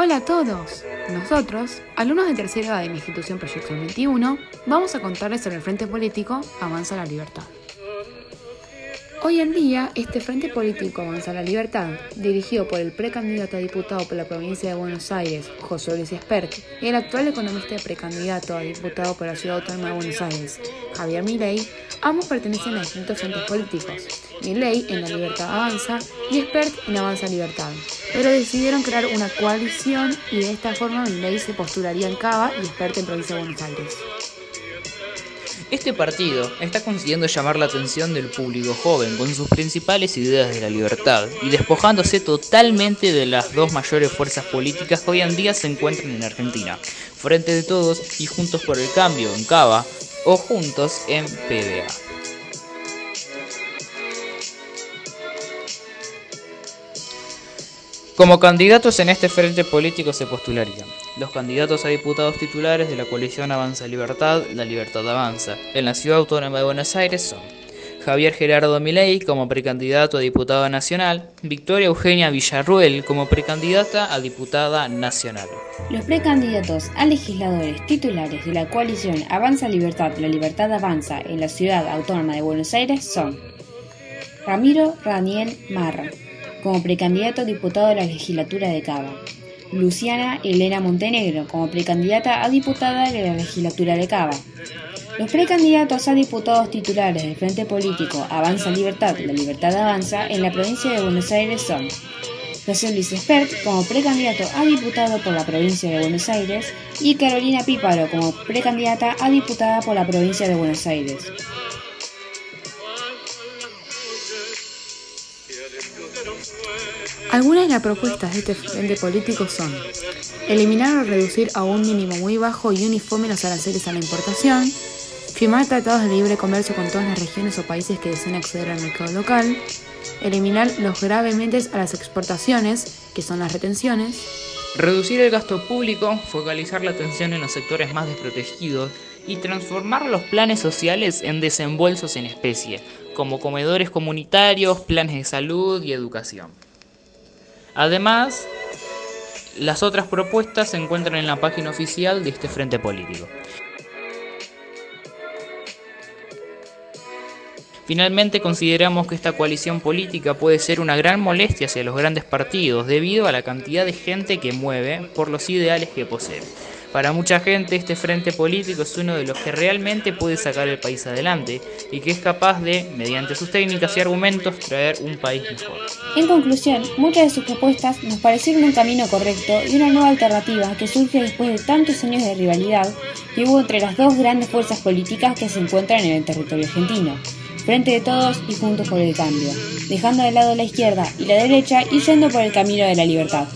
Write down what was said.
Hola a todos. Nosotros, alumnos de tercera edad de mi institución Proyección 21, vamos a contarles sobre el Frente Político Avanza la Libertad. Hoy en día, este Frente Político Avanza la Libertad, dirigido por el precandidato a diputado por la provincia de Buenos Aires, José Luis Espert, y el actual economista precandidato a diputado por la Ciudad Autónoma de Buenos Aires, Javier Milei, ambos pertenecen a distintos frentes políticos, Milei en la Libertad Avanza y Espert en Avanza Libertad, pero decidieron crear una coalición y de esta forma Milei se postularía en Cava y Espert en provincia de Buenos Aires. Este partido está consiguiendo llamar la atención del público joven con sus principales ideas de la libertad y despojándose totalmente de las dos mayores fuerzas políticas que hoy en día se encuentran en Argentina, Frente de Todos y Juntos por el Cambio en Cava o Juntos en PDA. Como candidatos en este frente político se postularían los candidatos a diputados titulares de la coalición Avanza Libertad, La Libertad Avanza. En la Ciudad Autónoma de Buenos Aires son Javier Gerardo Milei como precandidato a diputada nacional, Victoria Eugenia Villarruel como precandidata a diputada nacional. Los precandidatos a legisladores titulares de la coalición Avanza Libertad, La Libertad Avanza en la Ciudad Autónoma de Buenos Aires son Ramiro Raniel Marra, como precandidato a diputado de la legislatura de Cava. Luciana Elena Montenegro como precandidata a diputada de la legislatura de Cava. Los precandidatos a diputados titulares del Frente Político Avanza Libertad, la Libertad Avanza en la provincia de Buenos Aires son José Luis Espert como precandidato a diputado por la provincia de Buenos Aires y Carolina Píparo como precandidata a diputada por la provincia de Buenos Aires. Algunas de las propuestas de este frente político son eliminar o reducir a un mínimo muy bajo y uniforme los aranceles a la importación, firmar tratados de libre comercio con todas las regiones o países que deseen acceder al mercado local, eliminar los gravemente a las exportaciones, que son las retenciones, reducir el gasto público, focalizar la atención en los sectores más desprotegidos y transformar los planes sociales en desembolsos en especie, como comedores comunitarios, planes de salud y educación. Además, las otras propuestas se encuentran en la página oficial de este frente político. Finalmente consideramos que esta coalición política puede ser una gran molestia hacia los grandes partidos debido a la cantidad de gente que mueve por los ideales que posee. Para mucha gente este frente político es uno de los que realmente puede sacar el país adelante y que es capaz de, mediante sus técnicas y argumentos, traer un país mejor. En conclusión, muchas de sus propuestas nos parecieron un camino correcto y una nueva alternativa que surge después de tantos años de rivalidad que hubo entre las dos grandes fuerzas políticas que se encuentran en el territorio argentino frente de todos y juntos por el cambio, dejando de lado la izquierda y la derecha y yendo por el camino de la libertad.